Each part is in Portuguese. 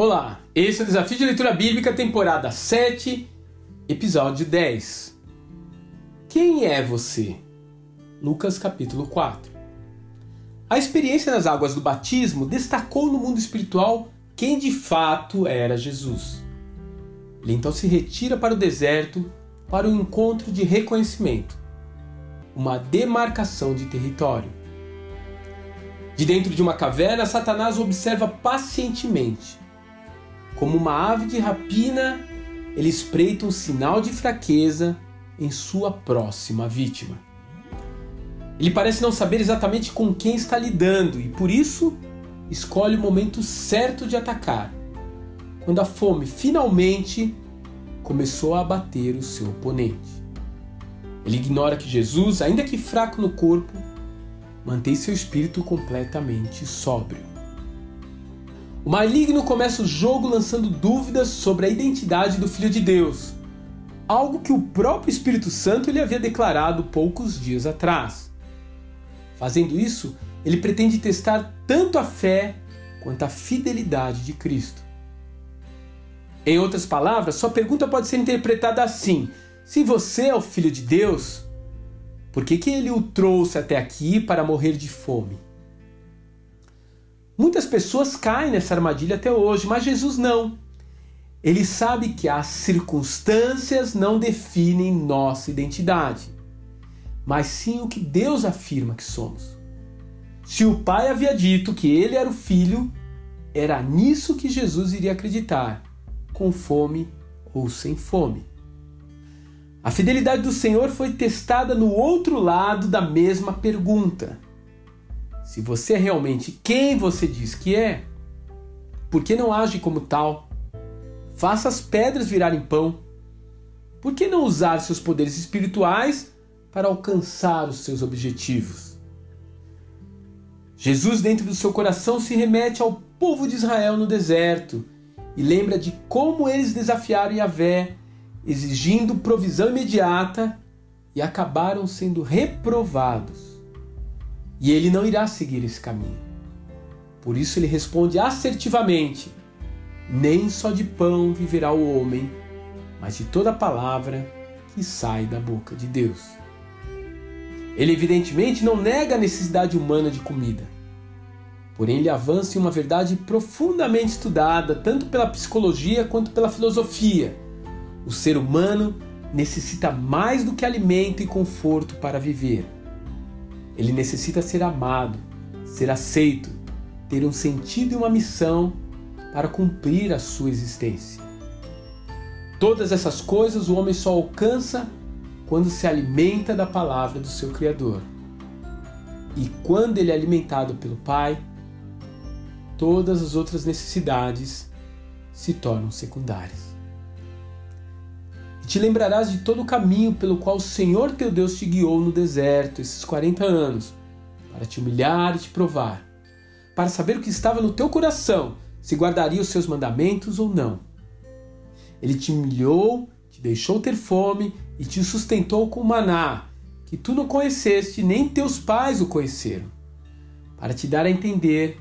Olá, esse é o Desafio de Leitura Bíblica, temporada 7, episódio 10. Quem é você? Lucas capítulo 4. A experiência nas águas do batismo destacou no mundo espiritual quem de fato era Jesus. Ele então se retira para o deserto para um encontro de reconhecimento, uma demarcação de território. De dentro de uma caverna, Satanás observa pacientemente como uma ave de rapina, ele espreita um sinal de fraqueza em sua próxima vítima. Ele parece não saber exatamente com quem está lidando e por isso escolhe o momento certo de atacar, quando a fome finalmente começou a abater o seu oponente. Ele ignora que Jesus, ainda que fraco no corpo, mantém seu espírito completamente sóbrio. O maligno começa o jogo lançando dúvidas sobre a identidade do Filho de Deus, algo que o próprio Espírito Santo lhe havia declarado poucos dias atrás. Fazendo isso, ele pretende testar tanto a fé quanto a fidelidade de Cristo. Em outras palavras, sua pergunta pode ser interpretada assim: se você é o Filho de Deus, por que, que ele o trouxe até aqui para morrer de fome? Muitas pessoas caem nessa armadilha até hoje, mas Jesus não. Ele sabe que as circunstâncias não definem nossa identidade, mas sim o que Deus afirma que somos. Se o Pai havia dito que ele era o Filho, era nisso que Jesus iria acreditar, com fome ou sem fome. A fidelidade do Senhor foi testada no outro lado da mesma pergunta. Se você é realmente quem você diz que é, por que não age como tal? Faça as pedras virarem pão. Por que não usar seus poderes espirituais para alcançar os seus objetivos? Jesus, dentro do seu coração, se remete ao povo de Israel no deserto e lembra de como eles desafiaram Yahvé, exigindo provisão imediata e acabaram sendo reprovados. E ele não irá seguir esse caminho. Por isso ele responde assertivamente: Nem só de pão viverá o homem, mas de toda palavra que sai da boca de Deus. Ele evidentemente não nega a necessidade humana de comida. Porém, ele avança em uma verdade profundamente estudada tanto pela psicologia quanto pela filosofia. O ser humano necessita mais do que alimento e conforto para viver. Ele necessita ser amado, ser aceito, ter um sentido e uma missão para cumprir a sua existência. Todas essas coisas o homem só alcança quando se alimenta da palavra do seu Criador. E quando ele é alimentado pelo Pai, todas as outras necessidades se tornam secundárias te lembrarás de todo o caminho pelo qual o Senhor teu Deus te guiou no deserto esses 40 anos, para te humilhar e te provar, para saber o que estava no teu coração, se guardaria os seus mandamentos ou não. Ele te humilhou, te deixou ter fome e te sustentou com maná, que tu não conheceste, nem teus pais o conheceram, para te dar a entender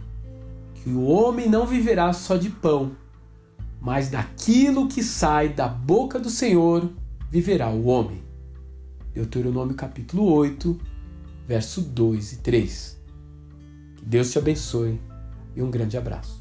que o homem não viverá só de pão, mas daquilo que sai da boca do Senhor viverá o homem. Deuteronômio capítulo 8, verso 2 e 3. Que Deus te abençoe e um grande abraço.